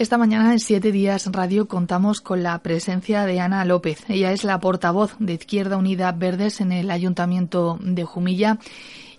Esta mañana en Siete Días Radio contamos con la presencia de Ana López. Ella es la portavoz de Izquierda Unida Verdes en el Ayuntamiento de Jumilla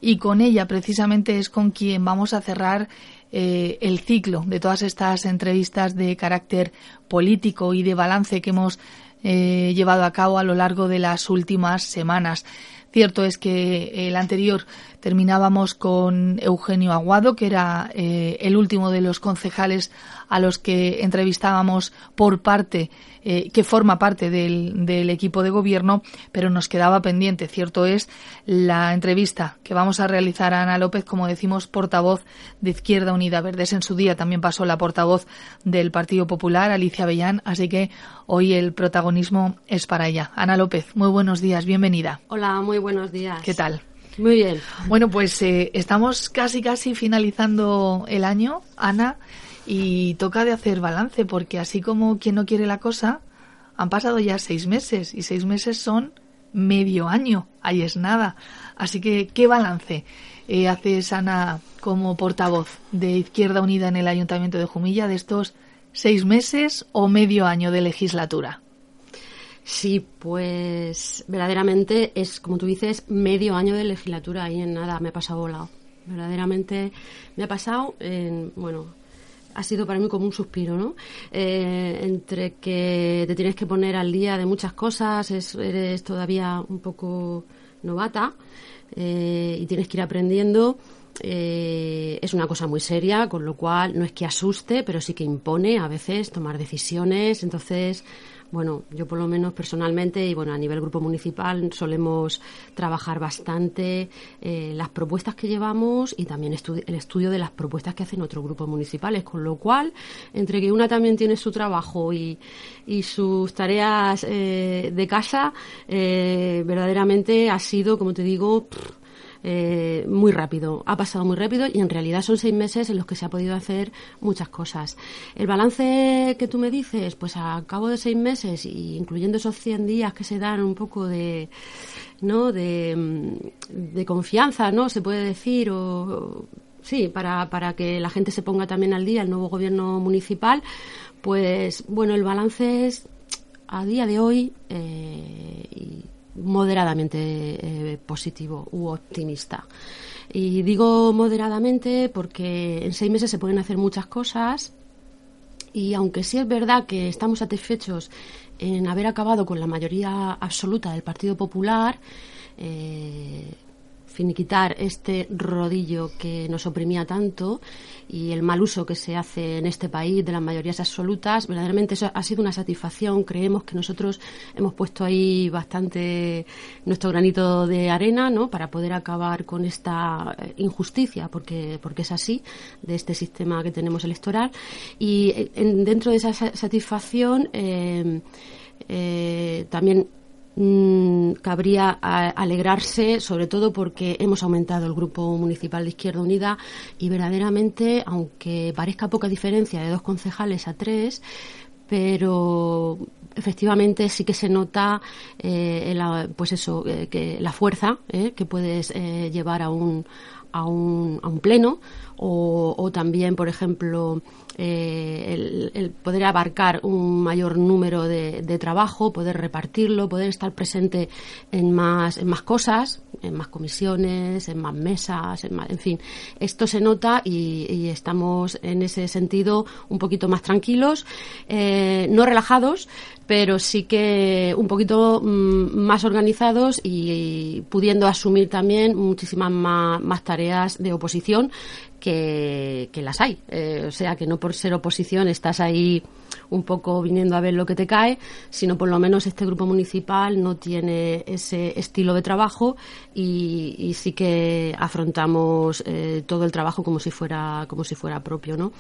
y con ella precisamente es con quien vamos a cerrar eh, el ciclo de todas estas entrevistas de carácter político y de balance que hemos eh, llevado a cabo a lo largo de las últimas semanas. Cierto es que el anterior terminábamos con Eugenio Aguado, que era eh, el último de los concejales a los que entrevistábamos por parte, eh, que forma parte del, del, equipo de gobierno, pero nos quedaba pendiente, cierto es, la entrevista que vamos a realizar a Ana López, como decimos, portavoz de Izquierda Unida Verdes. En su día también pasó la portavoz del Partido Popular, Alicia Bellán, así que hoy el protagonismo es para ella. Ana López, muy buenos días, bienvenida. Hola, muy buenos días. ¿Qué tal? Muy bien. Bueno, pues eh, estamos casi, casi finalizando el año, Ana y toca de hacer balance porque así como quien no quiere la cosa, han pasado ya seis meses y seis meses son medio año, ahí es nada. Así que, ¿qué balance eh, hace Sana como portavoz de Izquierda Unida en el Ayuntamiento de Jumilla de estos seis meses o medio año de legislatura? Sí, pues verdaderamente es, como tú dices, medio año de legislatura y en nada me ha pasado volado. Verdaderamente me ha pasado, en, bueno, ha sido para mí como un suspiro, ¿no? Eh, entre que te tienes que poner al día de muchas cosas, eres todavía un poco novata eh, y tienes que ir aprendiendo. Eh, es una cosa muy seria, con lo cual no es que asuste, pero sí que impone a veces tomar decisiones. Entonces, bueno, yo por lo menos personalmente y bueno, a nivel grupo municipal solemos trabajar bastante eh, las propuestas que llevamos y también el estudio de las propuestas que hacen otros grupos municipales, con lo cual, entre que una también tiene su trabajo y, y sus tareas eh, de casa, eh, verdaderamente ha sido, como te digo, eh, muy rápido. Ha pasado muy rápido y en realidad son seis meses en los que se ha podido hacer muchas cosas. El balance que tú me dices, pues a cabo de seis meses, y incluyendo esos 100 días que se dan un poco de, ¿no? de, mm, de confianza, ¿no? Se puede decir, o, sí, para, para que la gente se ponga también al día, el nuevo gobierno municipal, pues bueno, el balance es a día de hoy eh, moderadamente eh, positivo u optimista. Y digo moderadamente porque en seis meses se pueden hacer muchas cosas y aunque sí es verdad que estamos satisfechos en haber acabado con la mayoría absoluta del Partido Popular, eh, finiquitar este rodillo que nos oprimía tanto y el mal uso que se hace en este país de las mayorías absolutas, verdaderamente eso ha sido una satisfacción. Creemos que nosotros hemos puesto ahí bastante nuestro granito de arena, ¿no? Para poder acabar con esta eh, injusticia, porque porque es así de este sistema que tenemos electoral y eh, dentro de esa satisfacción eh, también Mm, cabría alegrarse, sobre todo porque hemos aumentado el grupo municipal de Izquierda Unida y verdaderamente, aunque parezca poca diferencia de dos concejales a tres, pero efectivamente sí que se nota eh, la, pues eso eh, que la fuerza eh, que puedes llevar a un a un, a un pleno o, o también por ejemplo eh, el, poder abarcar un mayor número de, trabajo, poder repartirlo, poder estar presente en más, en más cosas, en más comisiones, en más mesas, en, en fin. Esto se nota y, estamos en ese sentido un poquito más tranquilos, eh, no relajados, pero sí que un poquito mm, más organizados y, pudiendo asumir también muchísimas más, tareas de oposición que, las hay. Eh, o sea, que no por ser oposición estás ahí un poco viniendo a ver lo que te cae, sino por lo menos este grupo municipal no tiene ese estilo de trabajo y, sí que afrontamos eh, todo el trabajo como si fuera como si fuera propio, ¿no?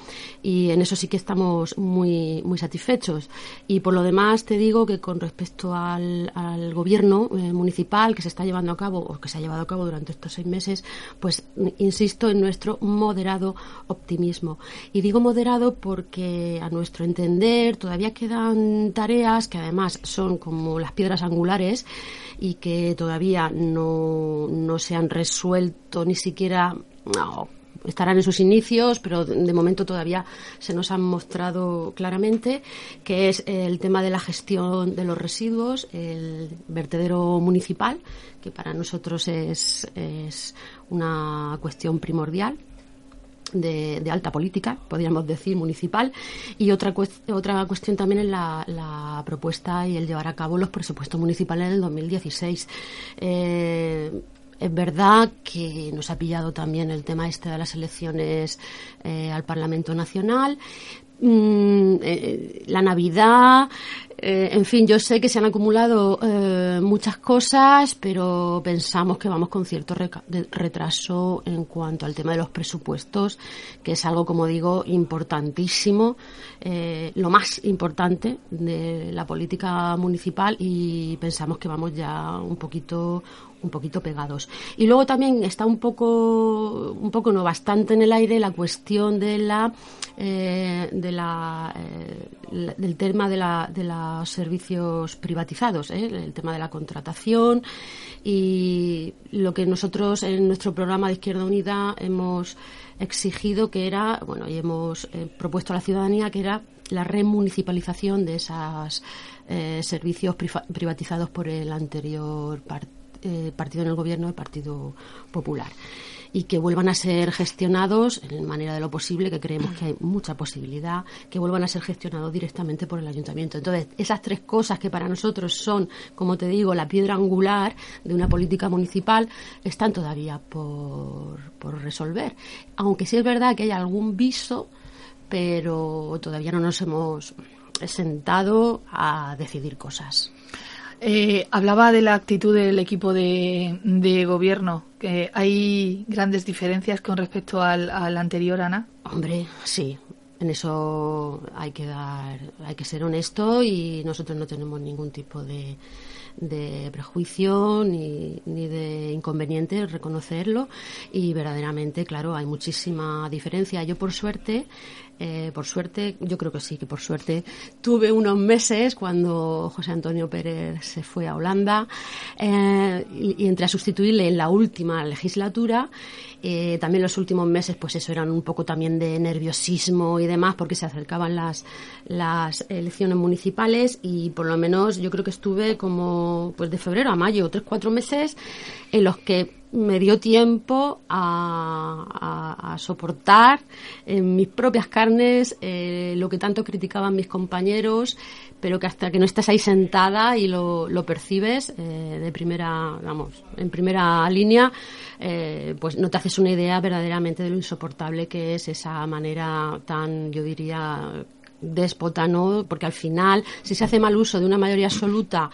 Y en eso sí que estamos muy muy satisfechos. Y por lo demás te digo que con respecto al, gobierno eh, municipal que se está llevando a cabo o que se ha llevado a cabo durante estos seis meses, pues insisto en nuestro moderado optimismo. Y digo moderado porque a nuestro entender todavía quedan tareas que además son como las piedras angulares y que todavía no, no se han resuelto ni siquiera estarán en sus inicios, pero de momento todavía se nos han mostrado claramente, que es el tema de la gestión de los residuos, el vertedero municipal, que para nosotros es, es una cuestión primordial de, alta política, podríamos decir, municipal. Y otra, otra cuestión también es la, propuesta y el llevar a cabo los presupuestos municipales del 2016. Eh, es verdad que nos ha pillado también el tema este de las elecciones eh, al Parlamento Nacional, Mm, eh, la Navidad, eh, en fin, yo sé que se han acumulado eh, muchas cosas, pero pensamos que vamos con cierto retraso en cuanto al tema de los presupuestos, que es algo, como digo, importantísimo, lo más importante de la política municipal y pensamos que vamos ya un poquito un poquito pegados. Y luego también está un poco, un poco no bastante en el aire la cuestión de la, eh, de la, eh, del tema de, la, de los servicios privatizados, ¿eh? el tema de la contratación y lo que nosotros en nuestro programa de Izquierda Unida hemos exigido que era, bueno, y hemos propuesto a la ciudadanía que era la remunicipalización de esos servicios privatizados por el anterior eh, partido en el gobierno, el Partido Popular y que vuelvan a ser gestionados en manera de lo posible, que creemos que hay mucha posibilidad, que vuelvan a ser gestionados directamente por el ayuntamiento. Entonces, esas tres cosas que para nosotros son, como te digo, la piedra angular de una política municipal, están todavía por, por resolver. Aunque sí es verdad que hay algún viso, pero todavía no nos hemos sentado a decidir cosas. Eh, hablaba de la actitud del equipo de, gobierno. Que ¿Hay grandes diferencias con respecto al, anterior, Ana? Hombre, sí. En eso hay que dar, hay que ser honesto y nosotros no tenemos ningún tipo de, de prejuicio ni, ni de inconveniente reconocerlo y verdaderamente, claro, hay muchísima diferencia. Yo, por suerte, eh, por suerte, yo creo que sí, que por suerte tuve unos meses cuando José Antonio Pérez se fue a Holanda eh, y, entré a sustituirle en la última legislatura. Eh, también los últimos meses, pues eso eran un poco también de nerviosismo y demás, porque se acercaban las, las elecciones municipales y por lo menos yo creo que estuve como pues de febrero a mayo, tres, cuatro meses en los que me dio tiempo a, soportar en mis propias carnes eh, lo que tanto criticaban mis compañeros, pero que hasta que no estás ahí sentada y lo, percibes eh, de primera, vamos, en primera línea, eh, pues no te haces una idea verdaderamente de lo insoportable que es esa manera tan, yo diría, déspota, ¿no? Porque al final, si se hace mal uso de una mayoría absoluta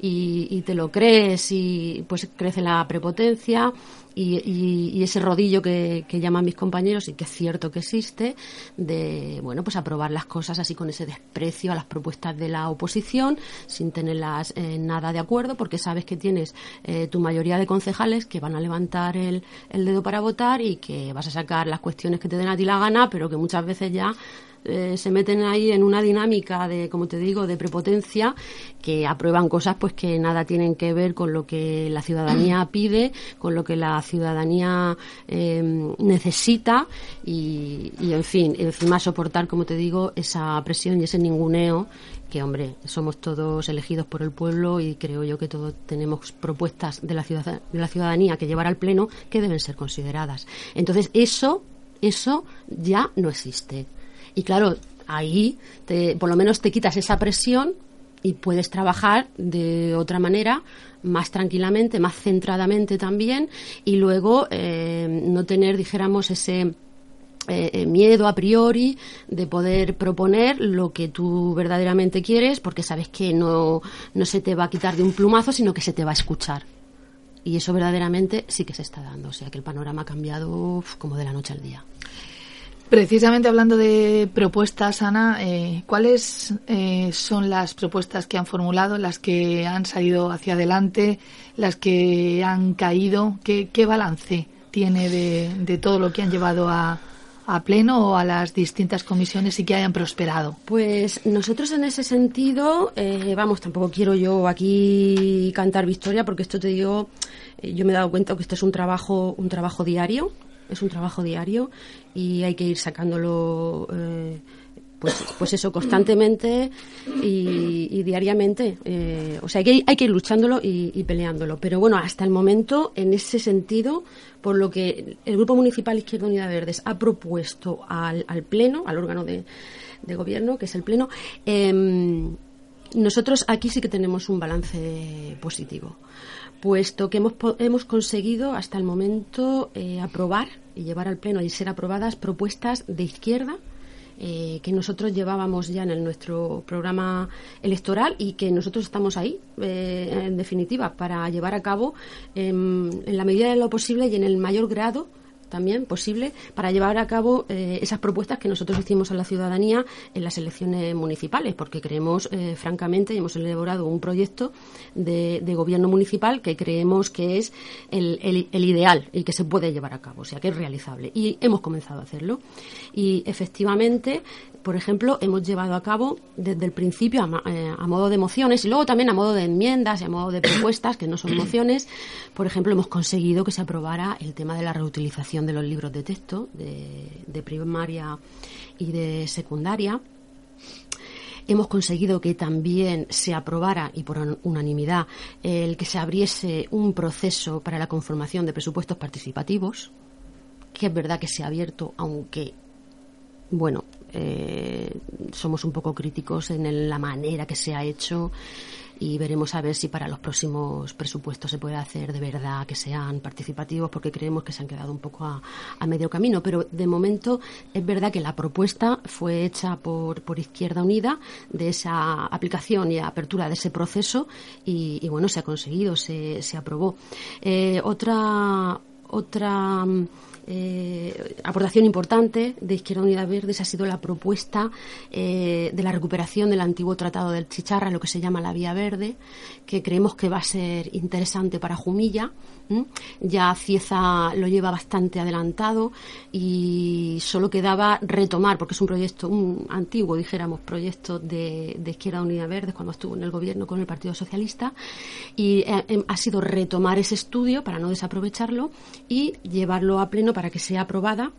y, te lo crees, y pues crece la prepotencia y, ese rodillo que, llaman mis compañeros y que es cierto que existe, de, bueno, pues aprobar las cosas así con ese desprecio a las propuestas de la oposición, sin tenerlas eh, nada de acuerdo, porque sabes que tienes eh, tu mayoría de concejales que van a levantar el, el dedo para votar y que vas a sacar las cuestiones que te den a ti la gana, pero que muchas veces ya eh, se meten ahí en una dinámica de, como te digo, de prepotencia, que aprueban cosas pues que nada tienen que ver con lo que la ciudadanía pide, con lo que la ciudadanía em, necesita y, en fin, encima soportar, como te digo, esa presión y ese ninguneo que, hombre, somos todos elegidos por el pueblo y creo yo que todos tenemos propuestas de la, de la ciudadanía que llevar al Pleno que deben ser consideradas. Entonces, eso, eso ya no existe. Y claro, ahí te, por lo menos te quitas esa presión y puedes trabajar de otra manera, más tranquilamente, más centradamente también, y luego eh, no tener, dijéramos, ese eh, eh, miedo a priori de poder proponer lo que tú verdaderamente quieres, porque sabes que no, no se te va a quitar de un plumazo, sino que se te va a escuchar. Y eso verdaderamente sí que se está dando. O sea que el panorama ha cambiado como de la noche al día. Precisamente hablando de propuestas, Ana, eh, ¿cuáles eh, son las propuestas que han formulado, las que han salido hacia adelante, las que han caído? ¿Qué, balance tiene de, todo lo que han llevado a, pleno o a las distintas comisiones y que hayan prosperado? Pues nosotros en ese sentido, eh, vamos, tampoco quiero yo aquí cantar victoria porque esto te digo, yo me he dado cuenta que esto es un trabajo, un trabajo diario es un trabajo diario y hay que ir sacándolo. Eh, pues, pues eso, constantemente y, diariamente. Eh, o sea, hay que, hay que ir luchándolo y, peleándolo. Pero bueno, hasta el momento, en ese sentido, por lo que el Grupo Municipal Izquierda Unida Verdes ha propuesto al, Pleno, al órgano de, de, gobierno, que es el Pleno, em, nosotros aquí sí que tenemos un balance positivo, puesto que hemos, hemos conseguido hasta el momento eh, aprobar y llevar al Pleno y ser aprobadas propuestas de izquierda eh, que nosotros llevábamos ya en nuestro programa electoral y que nosotros estamos ahí, eh, en definitiva, para llevar a cabo en la medida de lo posible y en el mayor grado también posible para llevar a cabo eh, esas propuestas que nosotros hicimos a la ciudadanía en las elecciones municipales, porque creemos, eh, francamente, y hemos elaborado un proyecto de, gobierno municipal que creemos que es el, el, ideal y que se puede llevar a cabo, o sea, que es realizable. Y hemos comenzado a hacerlo. Y efectivamente, por ejemplo, hemos llevado a cabo desde el principio eh, a, modo de mociones y luego también a modo de enmiendas y a modo de propuestas, que no son mociones. Por ejemplo, hemos conseguido que se aprobara el tema de la reutilización de los libros de texto de, primaria y de secundaria. Hemos conseguido que también se aprobara, y por unanimidad, el que se abriese un proceso para la conformación de presupuestos participativos, que es verdad que se ha abierto, aunque, bueno, eh, somos un poco críticos en la manera que se ha hecho y veremos a ver si para los próximos presupuestos se puede hacer de verdad que sean participativos porque creemos que se han quedado un poco a, medio camino. Pero de momento es verdad que la propuesta fue hecha por, por Izquierda Unida de esa aplicación y apertura de ese proceso y, bueno, se ha conseguido, se, se aprobó. Eh, otra otra eh, aportación importante de Izquierda Unida Verdes ha sido la propuesta eh, de la recuperación del antiguo Tratado del Chicharra, lo que se llama la Vía Verde, que creemos que va a ser interesante para Jumilla. Ya Cieza lo lleva bastante adelantado y solo quedaba retomar, porque es un proyecto, un antiguo, dijéramos, proyecto de, Izquierda Unida Verdes cuando estuvo en el gobierno con el Partido Socialista. Y eh, em, ha sido retomar ese estudio para no desaprovecharlo y llevarlo a pleno para que sea aprobada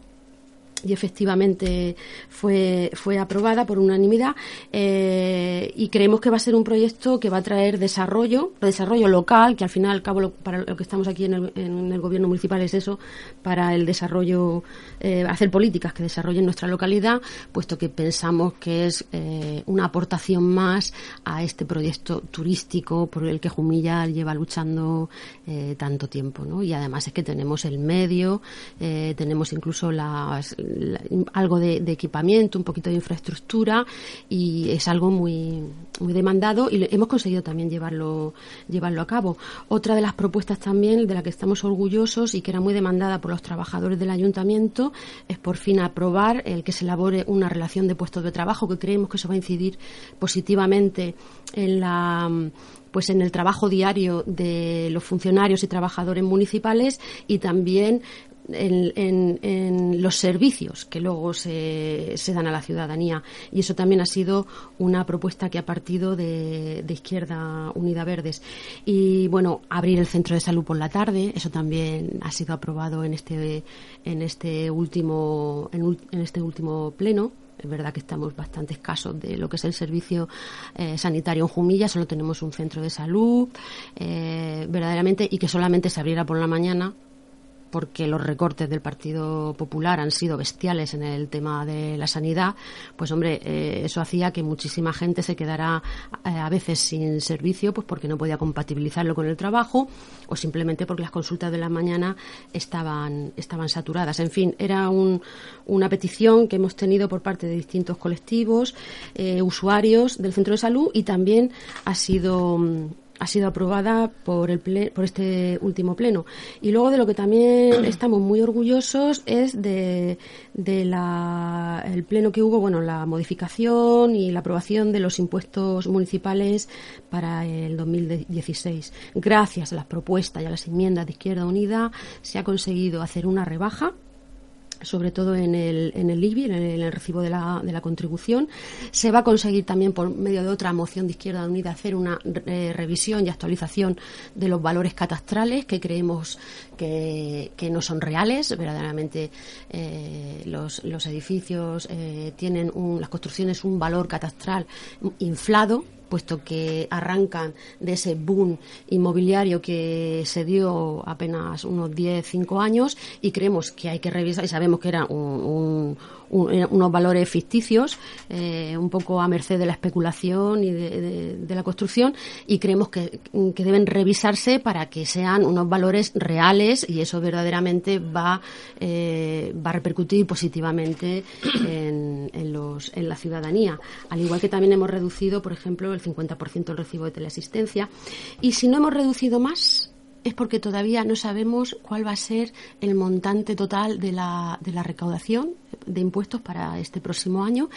y efectivamente fue, fue aprobada por unanimidad eh, y creemos que va a ser un proyecto que va a traer desarrollo, desarrollo local, que al final al cabo para lo que estamos aquí en el, en el, gobierno municipal es eso, para el desarrollo, eh, hacer políticas que desarrollen nuestra localidad, puesto que pensamos que es eh, una aportación más a este proyecto turístico por el que Jumilla lleva luchando tanto tiempo, ¿no? Y además es que tenemos el medio, tenemos incluso las algo de, equipamiento, un poquito de infraestructura y es algo muy, muy demandado y hemos conseguido también llevarlo, llevarlo a cabo. Otra de las propuestas también de la que estamos orgullosos y que era muy demandada por los trabajadores del ayuntamiento es por fin aprobar el que se elabore una relación de puestos de trabajo que creemos que eso va a incidir positivamente en la pues en el trabajo diario de los funcionarios y trabajadores municipales y también en, los servicios que luego se, se, dan a la ciudadanía. Y eso también ha sido una propuesta que ha partido de, Izquierda Unida Verdes. Y bueno, abrir el centro de salud por la tarde, eso también ha sido aprobado en este, en este, último, en, este último pleno. Es verdad que estamos bastante escasos de lo que es el servicio eh, sanitario en Jumilla, solo tenemos un centro de salud, eh, verdaderamente, y que solamente se abriera por la mañana, porque los recortes del Partido Popular han sido bestiales en el tema de la sanidad, pues hombre, eh, eso hacía que muchísima gente se quedara eh, a veces sin servicio, pues porque no podía compatibilizarlo con el trabajo o simplemente porque las consultas de la mañana estaban, estaban saturadas. En fin, era una petición que hemos tenido por parte de distintos colectivos, eh, usuarios del centro de salud y también ha sido ha sido aprobada por, el por este último pleno. Y luego de lo que también estamos muy orgullosos es de, la, el pleno que hubo, bueno, la modificación y la aprobación de los impuestos municipales para el 2016. Gracias a las propuestas y a las enmiendas de Izquierda Unida se ha conseguido hacer una rebaja sobre todo en el, en el IBI, en el, recibo de la, de la, contribución. Se va a conseguir también por medio de otra moción de Izquierda Unida hacer una eh, revisión y actualización de los valores catastrales que creemos que, que no son reales. Verdaderamente eh, los, los, edificios eh, tienen un, las construcciones un valor catastral inflado puesto que arrancan de ese boom inmobiliario que se dio apenas unos 10, 5 años y creemos que hay que revisar y sabemos que era un, eh, unos valores ficticios, eh, un poco a merced de la especulación y de, la construcción, y creemos que, deben revisarse para que sean unos valores reales y eso verdaderamente va, eh, va a repercutir positivamente en, los, en la ciudadanía. Al igual que también hemos reducido, por ejemplo, el 50% del recibo de teleasistencia. Y si no hemos reducido más, es porque todavía no sabemos cuál va a ser el montante total de la, de la recaudación de impuestos para este próximo año.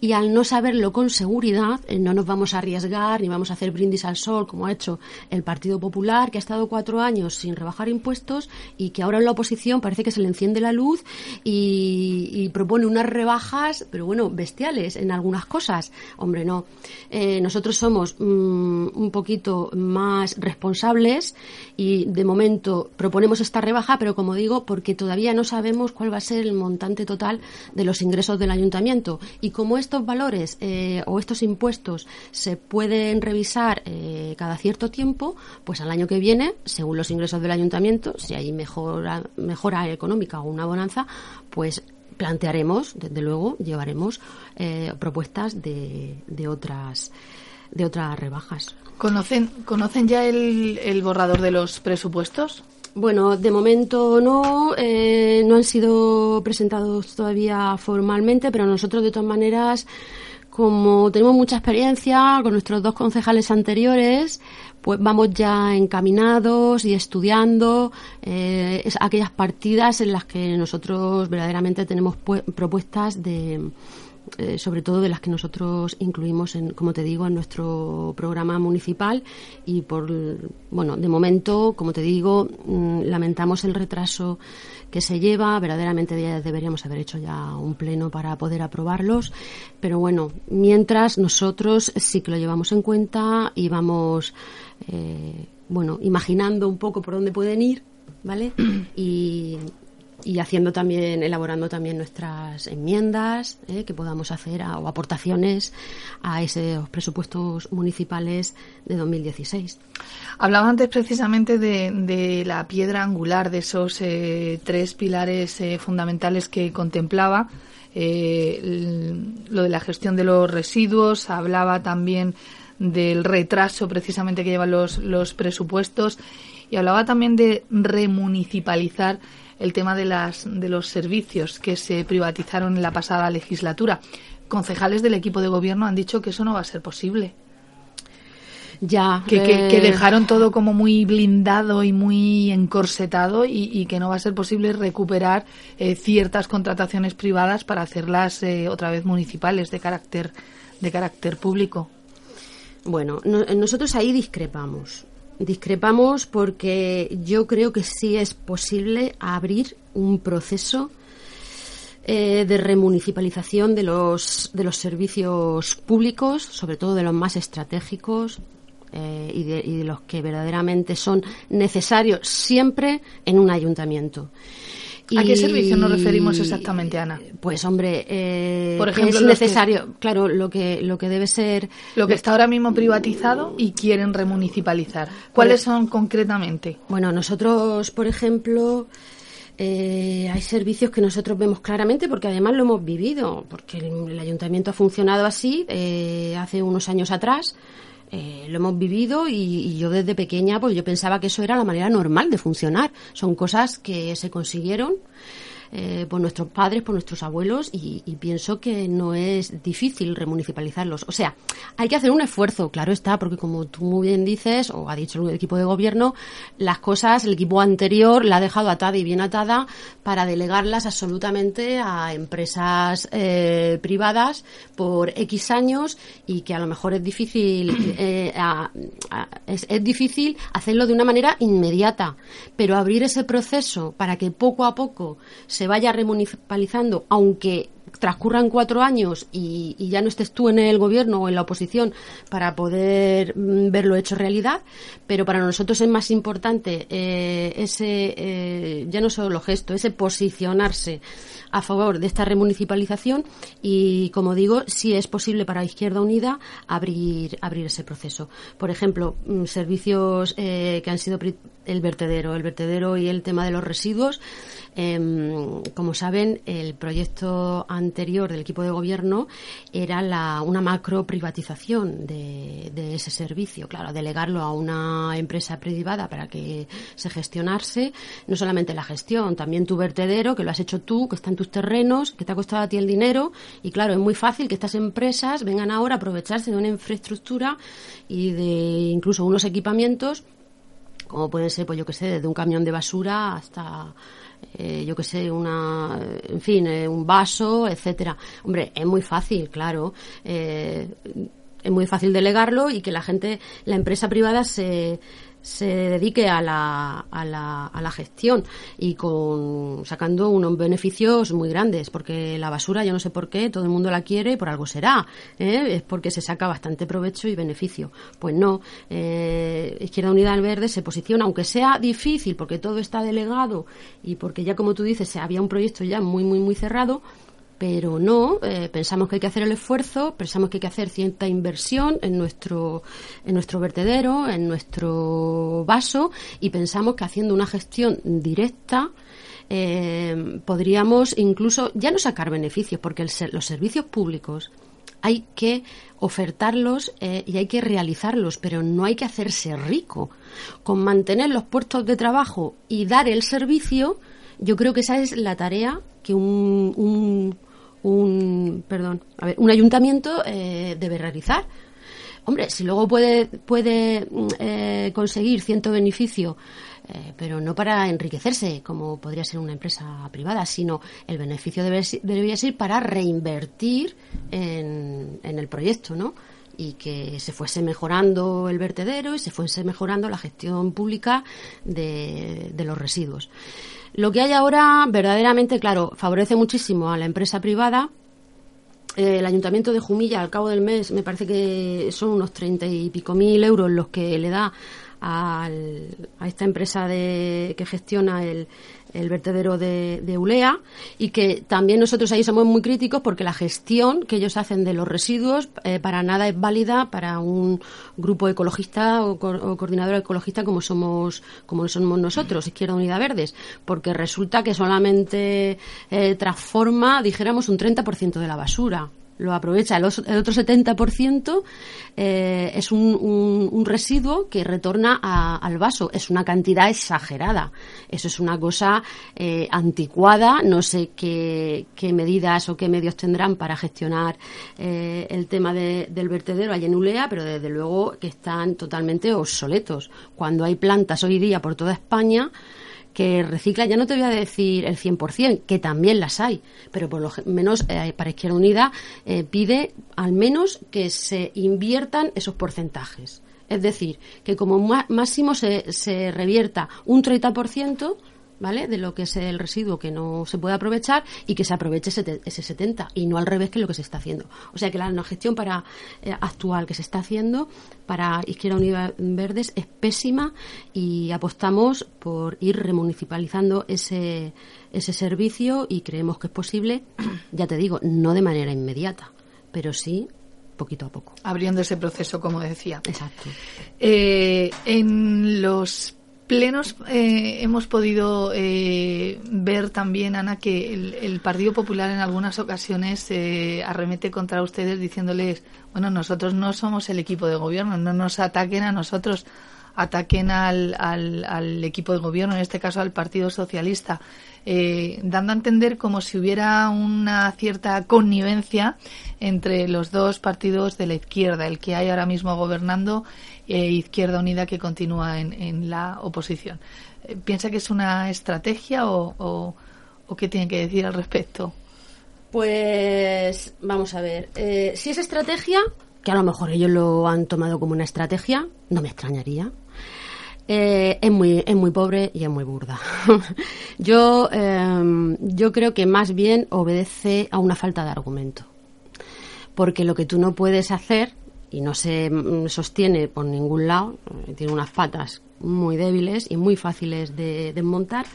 Y al no saberlo con seguridad eh, no nos vamos a arriesgar ni vamos a hacer brindis al sol como ha hecho el Partido Popular que ha estado cuatro años sin rebajar impuestos y que ahora en la oposición parece que se le enciende la luz y, propone unas rebajas pero bueno bestiales en algunas cosas. Hombre no. Eh, nosotros somos mm, un poquito más responsables y de momento proponemos esta rebaja, pero como digo, porque todavía no sabemos cuál va a ser el montante total de los ingresos del ayuntamiento. Y como estos valores eh, o estos impuestos se pueden revisar eh, cada cierto tiempo, pues al año que viene, según los ingresos del ayuntamiento, si hay mejora, económica o una bonanza, pues plantearemos, desde luego, llevaremos eh, propuestas de otras de otras rebajas. ¿Conocen, ¿conocen ya el, el borrador de los presupuestos? Bueno, de momento no, eh, no han sido presentados todavía formalmente, pero nosotros de todas maneras, como tenemos mucha experiencia con nuestros dos concejales anteriores, pues vamos ya encaminados y estudiando eh, aquellas partidas en las que nosotros verdaderamente tenemos propuestas de eh, sobre todo de las que nosotros incluimos, en, como te digo, en nuestro programa municipal. Y por, bueno, de momento, como te digo, mm, lamentamos el retraso que se lleva, verdaderamente deberíamos haber hecho ya un pleno para poder aprobarlos, pero bueno, mientras nosotros sí que lo llevamos en cuenta y vamos, eh, bueno, imaginando un poco por dónde pueden ir, ¿vale? Y, y haciendo también, elaborando también nuestras enmiendas eh, que podamos hacer o aportaciones a esos presupuestos municipales de 2016. Hablaba antes precisamente de, la piedra angular, de esos eh, tres pilares eh, fundamentales que contemplaba. lo de la gestión de los residuos, hablaba también del retraso precisamente que llevan los, los presupuestos y hablaba también de remunicipalizar el tema de, las, de los servicios que se privatizaron en la pasada legislatura. Concejales del equipo de gobierno han dicho que eso no va a ser posible. Ya, que, que, eh, dejaron todo como muy blindado y muy encorsetado y, que no va a ser posible recuperar eh, ciertas contrataciones privadas para hacerlas eh, otra vez municipales de carácter de carácter público. Bueno, nosotros ahí discrepamos. Discrepamos porque yo creo que sí es posible abrir un proceso eh, de remunicipalización de los, de los servicios públicos, sobre todo de los más estratégicos, eh, y, de, y, de, los que verdaderamente son necesarios siempre en un ayuntamiento. ¿A qué servicio nos referimos exactamente, Ana? Pues hombre, eh, por ejemplo, es necesario, claro, lo que lo que debe ser lo que está ahora mismo privatizado y quieren remunicipalizar. ¿Cuáles pues, son concretamente? Bueno, nosotros, por ejemplo, eh, hay servicios que nosotros vemos claramente porque además lo hemos vivido, porque el, ayuntamiento ha funcionado así eh, hace unos años atrás. Eh, lo hemos vivido y, yo desde pequeña pues yo pensaba que eso era la manera normal de funcionar. Son cosas que se consiguieron eh, por nuestros padres, por nuestros abuelos y, pienso que no es difícil remunicipalizarlos. O sea, hay que hacer un esfuerzo, claro está, porque como tú muy bien dices, o ha dicho el equipo de gobierno, las cosas, el equipo anterior la ha dejado atada y bien atada para delegarlas absolutamente a empresas eh, privadas por X años y que a lo mejor es difícil, eh, es, es difícil hacerlo de una manera inmediata, pero abrir ese proceso para que poco a poco se se vaya remunicipalizando, aunque transcurran cuatro años y, ya no estés tú en el gobierno o en la oposición para poder mm, verlo hecho realidad, pero para nosotros es más importante eh, ese, eh, ya no solo gesto, ese posicionarse a favor de esta remunicipalización y, como digo, si es posible para Izquierda Unida abrir, abrir ese proceso. Por ejemplo, mm, servicios eh, que han sido el vertedero, el vertedero y el tema de los residuos. Em, como saben, el proyecto del equipo de gobierno era la, una macro privatización de, de, ese servicio. Claro, delegarlo a una empresa privada para que se gestionase, no solamente la gestión, también tu vertedero, que lo has hecho tú, que está en tus terrenos, que te ha costado a ti el dinero. Y claro, es muy fácil que estas empresas vengan ahora a aprovecharse de una infraestructura y de incluso unos equipamientos como pueden ser, pues yo que sé, desde un camión de basura hasta eh, yo que sé, una, en fin, eh, un vaso, etcétera. Hombre, es muy fácil, claro. Eh, es muy fácil delegarlo y que la gente, la empresa privada se, se dedique a la, a la, a la gestión y con sacando unos beneficios muy grandes porque la basura yo no sé por qué todo el mundo la quiere por algo será ¿eh? es porque se saca bastante provecho y beneficio pues no eh, Izquierda Unida al Verde se posiciona aunque sea difícil porque todo está delegado y porque ya como tú dices había un proyecto ya muy muy muy cerrado pero no, eh, pensamos que hay que hacer el esfuerzo, pensamos que hay que hacer cierta inversión en nuestro, en nuestro vertedero, en nuestro vaso, y pensamos que haciendo una gestión directa, eh, podríamos incluso ya no sacar beneficios, porque los servicios públicos hay que ofertarlos eh, y hay que realizarlos, pero no hay que hacerse rico. Con mantener los puestos de trabajo y dar el servicio, yo creo que esa es la tarea que un un, perdón, a ver, un ayuntamiento eh, debe realizar. Hombre, si luego puede, puede mm, eh, conseguir cierto beneficio, eh, pero no para enriquecerse, como podría ser una empresa privada, sino el beneficio debe, debería ser para reinvertir en, en el proyecto, ¿no? y que se fuese mejorando el vertedero y se fuese mejorando la gestión pública de, de los residuos. Lo que hay ahora, verdaderamente, claro, favorece muchísimo a la empresa privada. Eh, el ayuntamiento de Jumilla, al cabo del mes, me parece que son unos treinta y pico mil euros los que le da a esta empresa de, que gestiona el, el vertedero de, Ulea y que también nosotros ahí somos muy críticos porque la gestión que ellos hacen de los residuos eh, para nada es válida para un grupo ecologista o, coordinador ecologista como somos como somos nosotros Izquierda Unida Verdes porque resulta que solamente eh, transforma dijéramos un 30% de la basura lo aprovecha. El, otro 70% eh, es un, residuo que retorna al vaso. Es una cantidad exagerada. Eso es una cosa eh, anticuada. No sé qué, medidas o qué medios tendrán para gestionar eh, el tema del vertedero allá en Ulea, pero desde luego que están totalmente obsoletos. Cuando hay plantas hoy día por toda España, que recicla, ya no te voy a decir el 100%, que también las hay, pero por lo menos eh, para Izquierda Unida eh, pide al menos que se inviertan esos porcentajes. Es decir, que como máximo se, se revierta un 30%, ¿vale? De lo que es el residuo que no se puede aprovechar y que se aproveche ese, ese 70 y no al revés que lo que se está haciendo. O sea que la, gestión para eh, actual que se está haciendo para Izquierda Unida Verdes es pésima y apostamos por ir remunicipalizando ese, ese servicio y creemos que es posible, ya te digo, no de manera inmediata, pero sí poquito a poco. Abriendo ese proceso, como decía. Exacto. Eh, en los plenos eh, hemos podido eh, ver también, Ana, que el, Partido Popular en algunas ocasiones eh, arremete contra ustedes diciéndoles, bueno, nosotros no somos el equipo de gobierno, no nos ataquen a nosotros, ataquen al, al, equipo de gobierno, en este caso al Partido Socialista, dando a entender como si hubiera una cierta connivencia entre los dos partidos de la izquierda, el que hay ahora mismo gobernando e Izquierda Unida que continúa en, la oposición. Eh, ¿Piensa que es una estrategia o, qué tiene que decir al respecto? Pues vamos a ver. Eh, si es estrategia, que a lo mejor ellos lo han tomado como una estrategia, no me extrañaría. Eh, es, muy, es muy pobre y es muy burda. yo, em, yo creo que más bien obedece a una falta de argumento. Porque lo que tú no puedes hacer, y no se sostiene por ningún lado, eh, tiene unas patas muy débiles y muy fáciles de desmontar,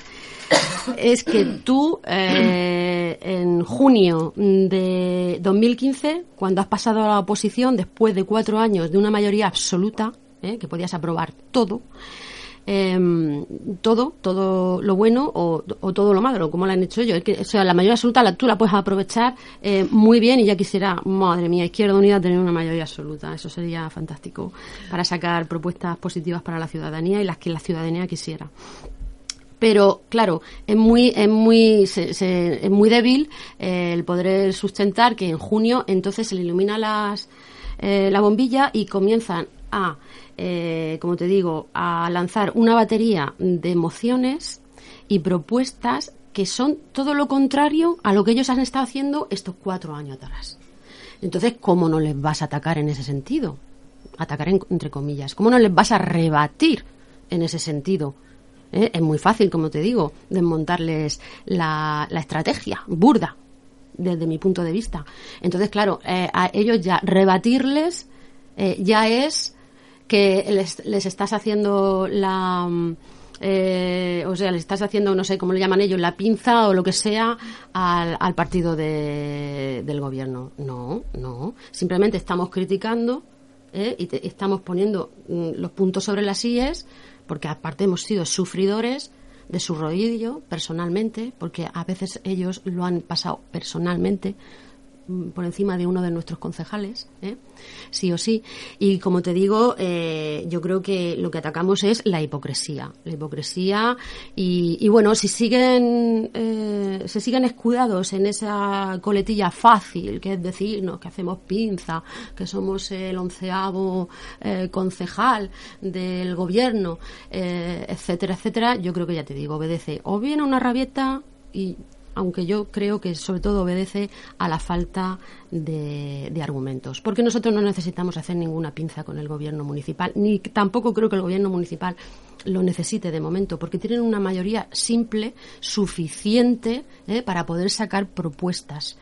es que tú eh, en junio de 2015, cuando has pasado a la oposición, después de cuatro años de una mayoría absoluta, eh, que podías aprobar todo, em, todo, todo lo bueno o, todo lo malo, como lo han hecho ellos. o sea, la mayoría absoluta la, tú la puedes aprovechar eh, muy bien y ya quisiera, madre mía, Izquierda Unida tener una mayoría absoluta. Eso sería fantástico para sacar propuestas positivas para la ciudadanía y las que la ciudadanía quisiera pero claro es muy es muy es muy débil eh, el poder sustentar que en junio entonces se le ilumina las eh, la bombilla y comienzan a eh, como te digo a lanzar una batería de emociones y propuestas que son todo lo contrario a lo que ellos han estado haciendo estos cuatro años atrás entonces cómo no les vas a atacar en ese sentido atacar entre comillas cómo no les vas a rebatir en ese sentido ¿eh? Es muy fácil, como te digo, desmontarles la, la estrategia, burda, desde mi punto de vista. Entonces, claro, eh, a ellos ya rebatirles eh, ya es que les, les estás haciendo la... o sea, les estás haciendo, no sé cómo le llaman ellos, la pinza o lo que sea al, al partido de, del gobierno. No, no. Simplemente estamos criticando y estamos poniendo mm, los puntos sobre las IES porque aparte hemos sido sufridores de su rodillo personalmente, porque a veces ellos lo han pasado personalmente Mm, por encima de uno de nuestros concejales, ¿eh? sí o sí. Y como te digo, eh, yo creo que lo que atacamos es la hipocresía. La hipocresía y, bueno, si siguen, eh, se siguen escudados en esa coletilla fácil, que es decirnos que hacemos pinza, que somos el onceavo concejal del gobierno, etcétera, etcétera, yo creo que ya te digo, obedece o bien a una rabieta y aunque yo creo que sobre todo obedece a la falta de, argumentos. Porque nosotros no necesitamos hacer ninguna pinza con el gobierno municipal, ni tampoco creo que el gobierno municipal lo necesite de momento, porque tienen una mayoría simple, suficiente, ¿eh? para poder sacar propuestas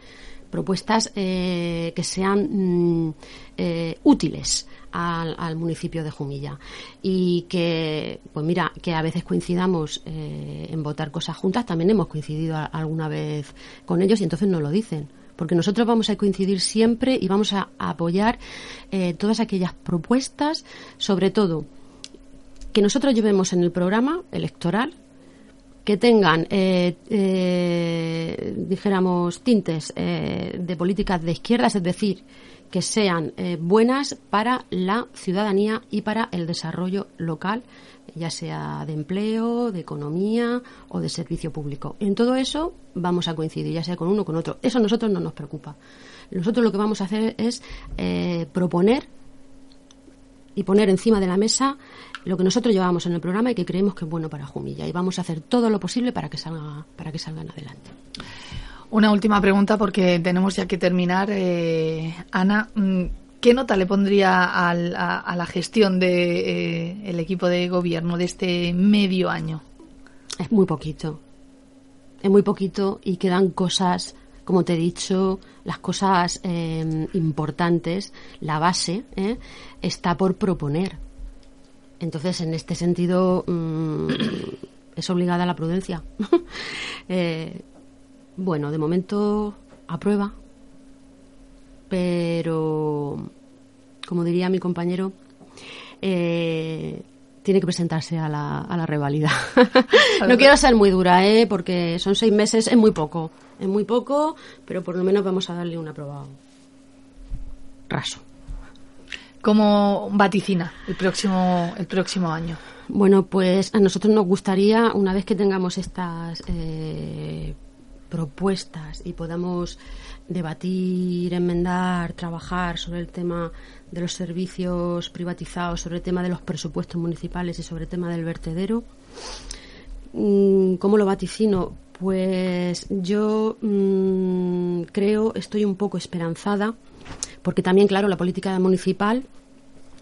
propuestas eh, que sean mm, eh, útiles al, municipio de Jumilla. Y que pues mira que a veces coincidamos eh, en votar cosas juntas también hemos coincidido alguna vez con ellos y entonces no lo dicen. Porque nosotros vamos a coincidir siempre y vamos a, apoyar todas aquellas propuestas sobre todo que nosotros llevemos en el programa electoral que tengan, eh, eh, dijéramos, tintes eh, de políticas de izquierdas, es decir, que sean buenas para la ciudadanía y para el desarrollo local, ya sea de empleo, de economía o de servicio público. En todo eso vamos a coincidir, ya sea con uno o con otro. Eso a nosotros no nos preocupa. Nosotros lo que vamos a hacer es proponer y poner encima de la mesa lo que nosotros llevamos en el programa y que creemos que es bueno para Jumilla y vamos a hacer todo lo posible para que salga para que salgan adelante. Una última pregunta porque tenemos ya que terminar. Eh, Ana, mm, ¿qué nota le pondría a, la gestión del de, eh, equipo de gobierno de este medio año? Es muy poquito. Es muy poquito y quedan cosas, como te he dicho, las cosas eh, importantes, la base, está por proponer entonces, en este sentido, mm, es obligada la prudencia. Eh, bueno, de momento aprueba, pero, como diría mi compañero, eh, tiene que presentarse a la, a la revalida. no quiero ser muy dura, ¿eh? porque son seis meses, es muy poco. Es muy poco, pero por lo menos vamos a darle un aprobado raso. ¿Cómo vaticina el próximo, el próximo año? Bueno, pues a nosotros nos gustaría, una vez que tengamos estas eh, propuestas y podamos debatir, enmendar, trabajar sobre el tema de los servicios privatizados, sobre el tema de los presupuestos municipales y sobre el tema del vertedero, mm, ¿cómo lo vaticino? Pues yo mm, creo, estoy un poco esperanzada porque también, claro, la política municipal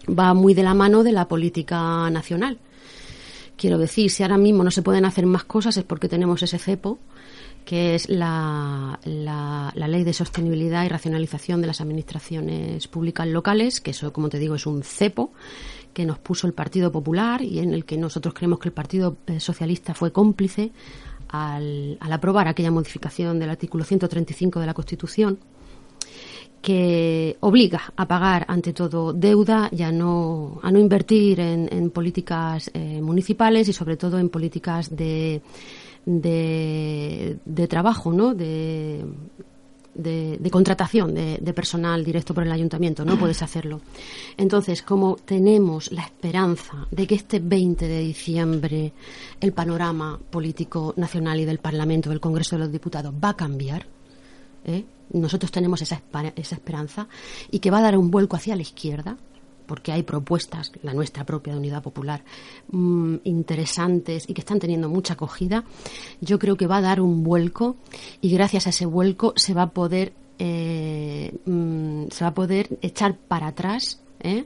va muy de la mano de la política nacional. Quiero decir, si ahora mismo no se pueden hacer más cosas es porque tenemos ese cepo que es la, la, Ley de Sostenibilidad y Racionalización de las Administraciones Públicas Locales, que eso, como te digo, es un cepo que nos puso el Partido Popular y en el que nosotros creemos que el Partido eh, Socialista fue cómplice al, aprobar aquella modificación del artículo 135 de la Constitución que obliga a pagar ante todo deuda y a no, a no invertir en, políticas eh, municipales y sobre todo en políticas de, de, de trabajo, ¿no? De, de, contratación de, de, personal directo por el ayuntamiento, no puedes hacerlo. Entonces, como tenemos la esperanza de que este 20 de diciembre el panorama político nacional y del Parlamento, del Congreso de los Diputados, va a cambiar, ¿eh? nosotros tenemos esa, esa esperanza y que va a dar un vuelco hacia la izquierda, porque hay propuestas, la nuestra propia de Unidad Popular, mm, interesantes y que están teniendo mucha acogida, yo creo que va a dar un vuelco y gracias a ese vuelco se va a poder eh, mm, se va a poder echar para atrás ¿eh?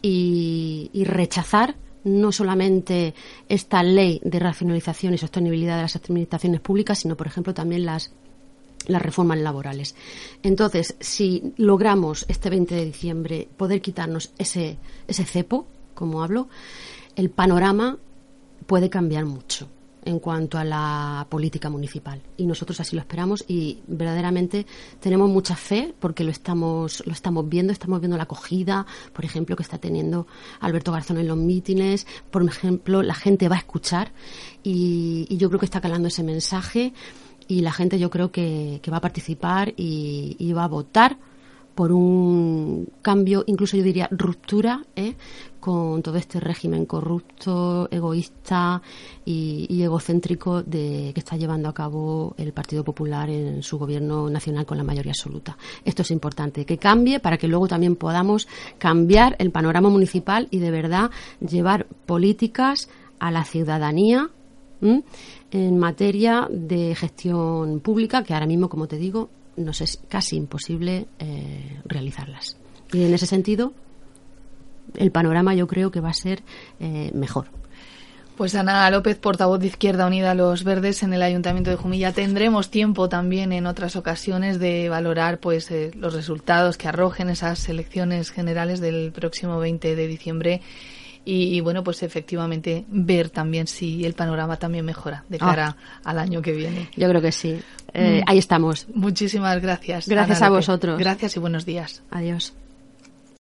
y, y rechazar no solamente esta ley de racionalización y sostenibilidad de las administraciones públicas, sino, por ejemplo, también las las reformas laborales. Entonces, si logramos este 20 de diciembre poder quitarnos ese, ese cepo, como hablo, el panorama puede cambiar mucho en cuanto a la política municipal. Y nosotros así lo esperamos y verdaderamente tenemos mucha fe porque lo estamos lo estamos viendo. Estamos viendo la acogida por ejemplo que está teniendo Alberto Garzón en los mítines. Por ejemplo la gente va a escuchar y, y yo creo que está calando ese mensaje y la gente yo creo que, va a participar y, va a votar por un cambio, incluso yo diría ruptura, ¿eh? con todo este régimen corrupto, egoísta y, egocéntrico de, que está llevando a cabo el Partido Popular en su gobierno nacional con la mayoría absoluta. Esto es importante, que cambie para que luego también podamos cambiar el panorama municipal y de verdad llevar políticas a la ciudadanía en materia de gestión pública, que ahora mismo, como te digo, nos es casi imposible eh, realizarlas. Y en ese sentido, el panorama yo creo que va a ser eh, mejor. Pues Ana López, portavoz de Izquierda Unida los Verdes en el Ayuntamiento de Jumilla. Tendremos tiempo también en otras ocasiones de valorar pues eh, los resultados que arrojen esas elecciones generales del próximo 20 de diciembre y, bueno, pues efectivamente ver también si el panorama también mejora de cara ah. al año que viene. Yo creo que sí. Eh, mm. Ahí estamos. Muchísimas gracias. Gracias a vosotros. Gracias y buenos días. Adiós.